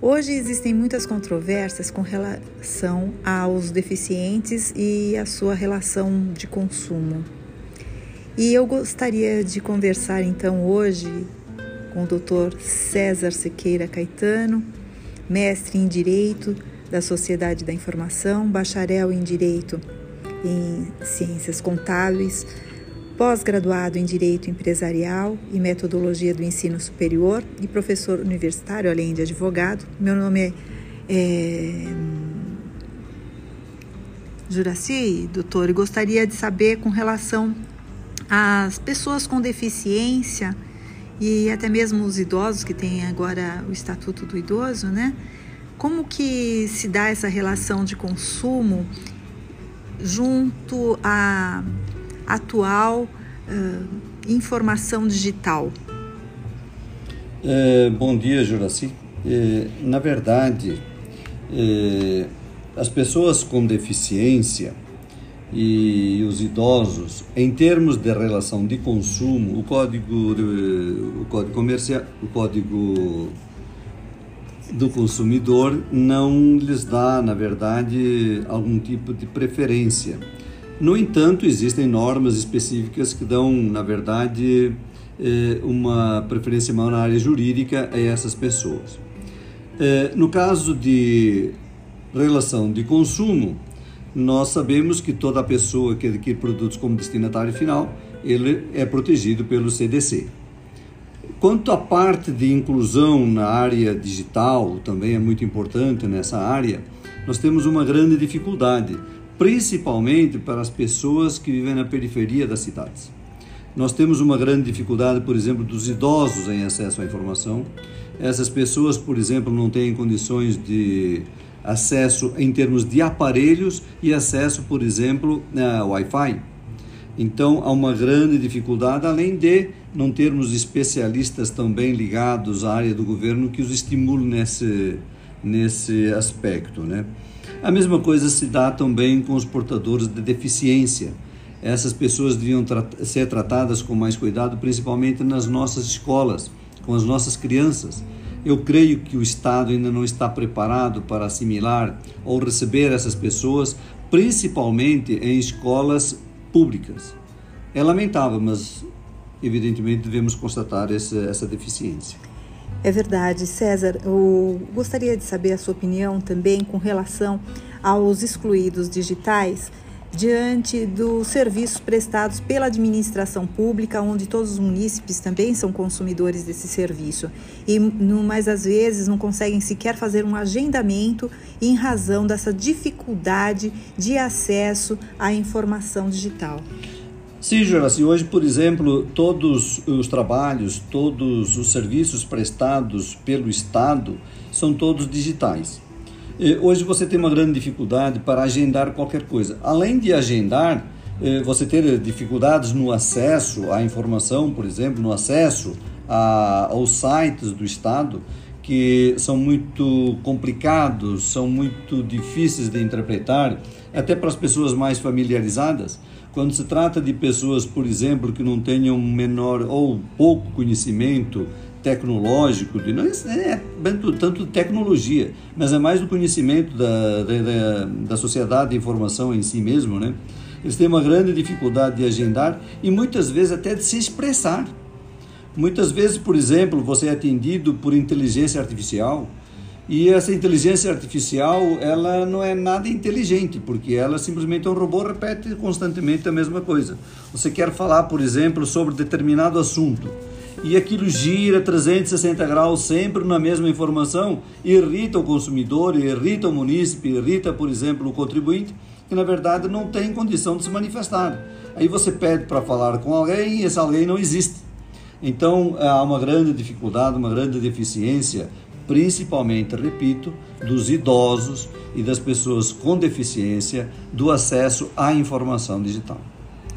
Hoje existem muitas controvérsias com relação aos deficientes e a sua relação de consumo. E eu gostaria de conversar então hoje com o Dr. César Sequeira Caetano, mestre em Direito da Sociedade da Informação, bacharel em Direito em Ciências Contábeis, pós-graduado em Direito Empresarial e Metodologia do Ensino Superior e professor universitário, além de advogado. Meu nome é, é Juraci, doutor, e gostaria de saber com relação às pessoas com deficiência e até mesmo os idosos que têm agora o Estatuto do Idoso, né? Como que se dá essa relação de consumo junto à atual uh, informação digital? É, bom dia, Juraci. É, na verdade, é, as pessoas com deficiência e os idosos, em termos de relação de consumo, o código, o código comercial, o código do consumidor não lhes dá, na verdade, algum tipo de preferência. No entanto, existem normas específicas que dão, na verdade, eh, uma preferência maior na área jurídica a essas pessoas. Eh, no caso de relação de consumo, nós sabemos que toda pessoa que adquire produtos como destinatário final, ele é protegido pelo CDC. Quanto à parte de inclusão na área digital, também é muito importante nessa área, nós temos uma grande dificuldade, principalmente para as pessoas que vivem na periferia das cidades. Nós temos uma grande dificuldade, por exemplo, dos idosos em acesso à informação. Essas pessoas, por exemplo, não têm condições de acesso em termos de aparelhos e acesso, por exemplo, a Wi-Fi. Então há uma grande dificuldade, além de não termos especialistas também ligados à área do governo que os estimulem nesse, nesse aspecto. Né? A mesma coisa se dá também com os portadores de deficiência. Essas pessoas deviam tra ser tratadas com mais cuidado, principalmente nas nossas escolas, com as nossas crianças. Eu creio que o Estado ainda não está preparado para assimilar ou receber essas pessoas, principalmente em escolas públicas. É lamentável, mas evidentemente devemos constatar essa, essa deficiência. É verdade, César. Eu gostaria de saber a sua opinião também com relação aos excluídos digitais diante dos serviços prestados pela administração pública, onde todos os munícipes também são consumidores desse serviço. E, no, mas às vezes, não conseguem sequer fazer um agendamento em razão dessa dificuldade de acesso à informação digital. Sim, Joraci, hoje, por exemplo, todos os trabalhos, todos os serviços prestados pelo Estado são todos digitais. Hoje você tem uma grande dificuldade para agendar qualquer coisa. Além de agendar, você ter dificuldades no acesso à informação, por exemplo, no acesso a, aos sites do Estado, que são muito complicados, são muito difíceis de interpretar, até para as pessoas mais familiarizadas. Quando se trata de pessoas, por exemplo, que não tenham menor ou pouco conhecimento tecnológico, de, não é, é tanto tecnologia, mas é mais o conhecimento da, da, da sociedade de informação em si mesmo, né? Eles têm uma grande dificuldade de agendar e muitas vezes até de se expressar. Muitas vezes, por exemplo, você é atendido por inteligência artificial e essa inteligência artificial ela não é nada inteligente porque ela simplesmente é um robô repete constantemente a mesma coisa. Você quer falar, por exemplo, sobre determinado assunto e aquilo gira 360 graus sempre na mesma informação, irrita o consumidor, irrita o munícipe, irrita, por exemplo, o contribuinte, que na verdade não tem condição de se manifestar. Aí você pede para falar com alguém e esse alguém não existe. Então há uma grande dificuldade, uma grande deficiência, principalmente, repito, dos idosos e das pessoas com deficiência do acesso à informação digital.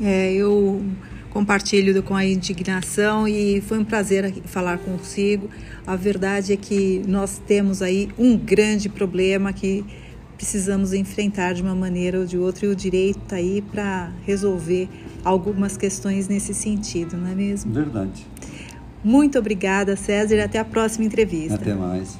É, eu compartilho com a indignação e foi um prazer falar consigo. A verdade é que nós temos aí um grande problema que precisamos enfrentar de uma maneira ou de outra e o direito está aí para resolver algumas questões nesse sentido, não é mesmo? Verdade. Muito obrigada, César, e até a próxima entrevista. Até mais.